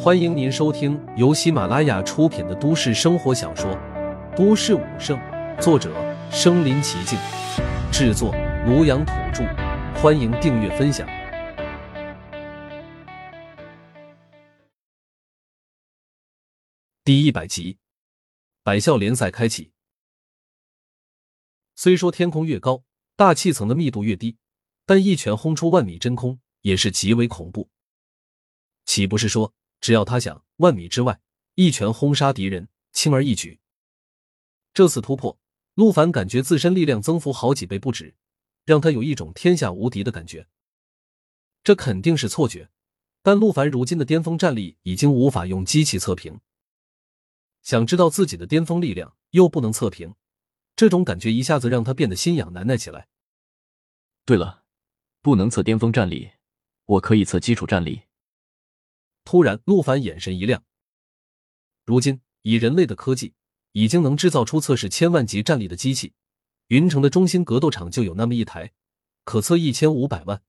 欢迎您收听由喜马拉雅出品的都市生活小说《都市武圣》，作者：身临其境，制作：庐阳土著。欢迎订阅分享。第一百集，百校联赛开启。虽说天空越高，大气层的密度越低，但一拳轰出万米真空也是极为恐怖。岂不是说？只要他想，万米之外一拳轰杀敌人，轻而易举。这次突破，陆凡感觉自身力量增幅好几倍不止，让他有一种天下无敌的感觉。这肯定是错觉，但陆凡如今的巅峰战力已经无法用机器测评。想知道自己的巅峰力量又不能测评，这种感觉一下子让他变得心痒难耐起来。对了，不能测巅峰战力，我可以测基础战力。突然，陆凡眼神一亮。如今，以人类的科技，已经能制造出测试千万级战力的机器。云城的中心格斗场就有那么一台，可测一千五百万。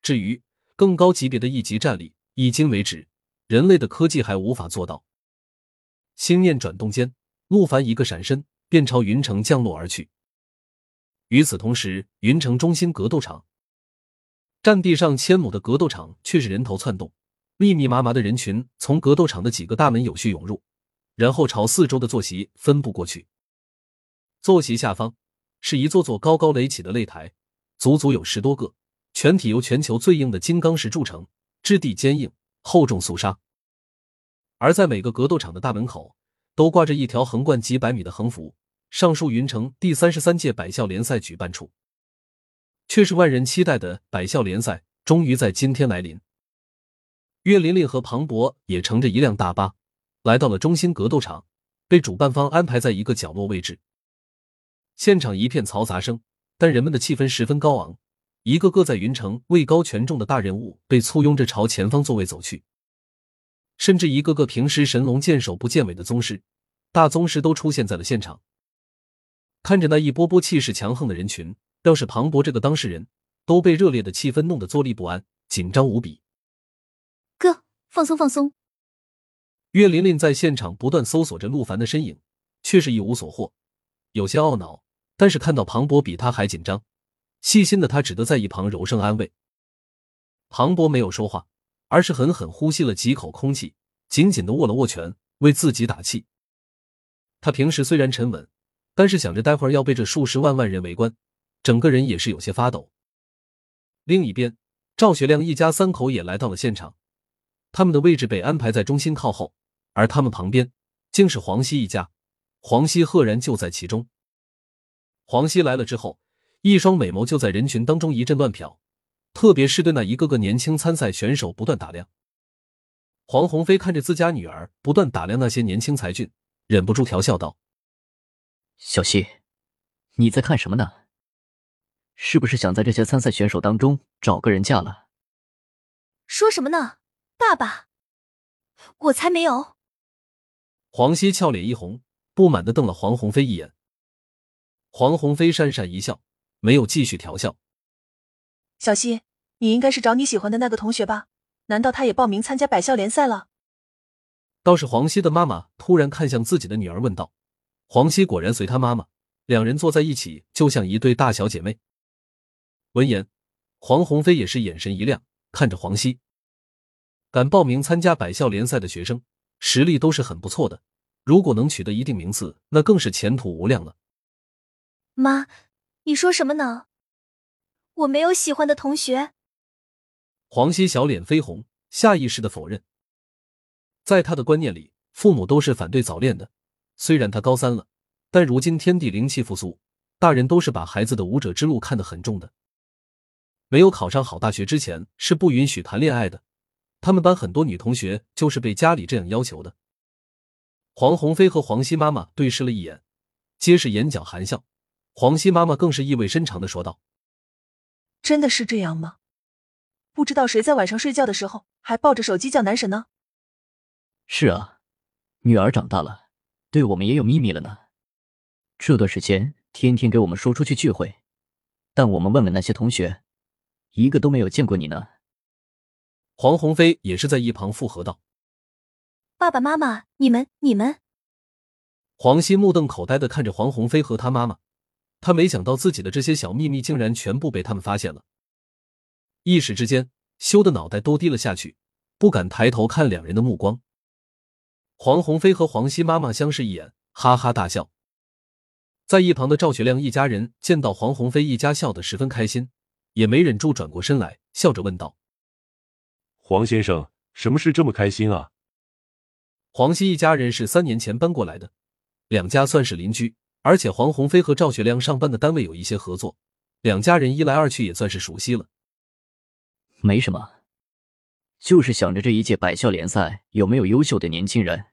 至于更高级别的一级战力，迄今为止，人类的科技还无法做到。心念转动间，陆凡一个闪身，便朝云城降落而去。与此同时，云城中心格斗场，占地上千亩的格斗场却是人头窜动。密密麻麻的人群从格斗场的几个大门有序涌入，然后朝四周的坐席分布过去。坐席下方是一座座高高垒起的擂台，足足有十多个，全体由全球最硬的金刚石铸成，质地坚硬，厚重肃杀。而在每个格斗场的大门口，都挂着一条横贯几百米的横幅，上书“云城第三十三届百校联赛举办处”。却是万人期待的百校联赛，终于在今天来临。岳琳琳和庞博也乘着一辆大巴来到了中心格斗场，被主办方安排在一个角落位置。现场一片嘈杂声，但人们的气氛十分高昂。一个个在云城位高权重的大人物被簇拥着朝前方座位走去，甚至一个个平时神龙见首不见尾的宗师、大宗师都出现在了现场。看着那一波波气势强横的人群，要是庞博这个当事人，都被热烈的气氛弄得坐立不安，紧张无比。哥，放松放松。岳琳琳在现场不断搜索着陆凡的身影，却是一无所获，有些懊恼。但是看到庞博比他还紧张，细心的他只得在一旁柔声安慰。庞博没有说话，而是狠狠呼吸了几口空气，紧紧的握了握拳，为自己打气。他平时虽然沉稳，但是想着待会儿要被这数十万万人围观，整个人也是有些发抖。另一边，赵学亮一家三口也来到了现场。他们的位置被安排在中心靠后，而他们旁边竟是黄西一家，黄西赫然就在其中。黄熙来了之后，一双美眸就在人群当中一阵乱瞟，特别是对那一个个年轻参赛选手不断打量。黄鸿飞看着自家女儿不断打量那些年轻才俊，忍不住调笑道：“小希，你在看什么呢？是不是想在这些参赛选手当中找个人嫁了？”说什么呢？爸爸，我才没有！黄熙俏脸一红，不满的瞪了黄鸿飞一眼。黄鸿飞讪讪一笑，没有继续调笑。小希，你应该是找你喜欢的那个同学吧？难道他也报名参加百校联赛了？倒是黄熙的妈妈突然看向自己的女儿，问道：“黄熙果然随他妈妈，两人坐在一起，就像一对大小姐妹。”闻言，黄鸿飞也是眼神一亮，看着黄熙。敢报名参加百校联赛的学生，实力都是很不错的。如果能取得一定名次，那更是前途无量了。妈，你说什么呢？我没有喜欢的同学。黄西小脸绯红，下意识的否认。在他的观念里，父母都是反对早恋的。虽然他高三了，但如今天地灵气复苏，大人都是把孩子的武者之路看得很重的。没有考上好大学之前，是不允许谈恋爱的。他们班很多女同学就是被家里这样要求的。黄鸿飞和黄熙妈妈对视了一眼，皆是眼角含笑。黄熙妈妈更是意味深长的说道：“真的是这样吗？不知道谁在晚上睡觉的时候还抱着手机叫男神呢？”“是啊，女儿长大了，对我们也有秘密了呢。这段时间天天给我们说出去聚会，但我们问问那些同学，一个都没有见过你呢。”黄鸿飞也是在一旁附和道：“爸爸妈妈，你们你们。”黄熙目瞪口呆的看着黄鸿飞和他妈妈，他没想到自己的这些小秘密竟然全部被他们发现了，一时之间羞的脑袋都低了下去，不敢抬头看两人的目光。黄鸿飞和黄熙妈妈相视一眼，哈哈大笑。在一旁的赵学亮一家人见到黄鸿飞一家笑得十分开心，也没忍住转过身来，笑着问道：“黄先生，什么事这么开心啊？”黄熙一家人是三年前搬过来的。两家算是邻居，而且黄鸿飞和赵学亮上班的单位有一些合作，两家人一来二去也算是熟悉了。没什么，就是想着这一届百校联赛有没有优秀的年轻人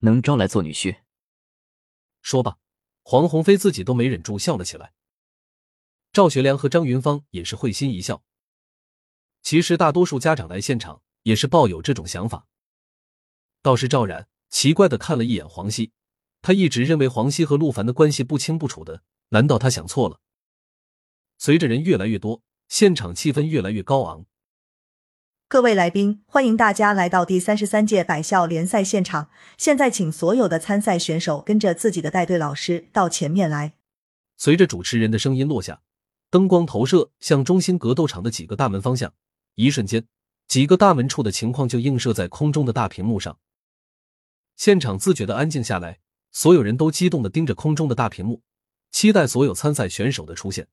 能招来做女婿。说吧，黄鸿飞自己都没忍住笑了起来。赵学良和张云芳也是会心一笑。其实大多数家长来现场也是抱有这种想法，倒是赵然奇怪的看了一眼黄熙。他一直认为黄熙和陆凡的关系不清不楚的，难道他想错了？随着人越来越多，现场气氛越来越高昂。各位来宾，欢迎大家来到第三十三届百校联赛现场。现在，请所有的参赛选手跟着自己的带队老师到前面来。随着主持人的声音落下，灯光投射向中心格斗场的几个大门方向，一瞬间，几个大门处的情况就映射在空中的大屏幕上。现场自觉的安静下来。所有人都激动的盯着空中的大屏幕，期待所有参赛选手的出现。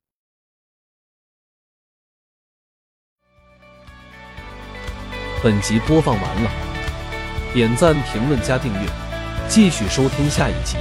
本集播放完了，点赞、评论、加订阅，继续收听下一集。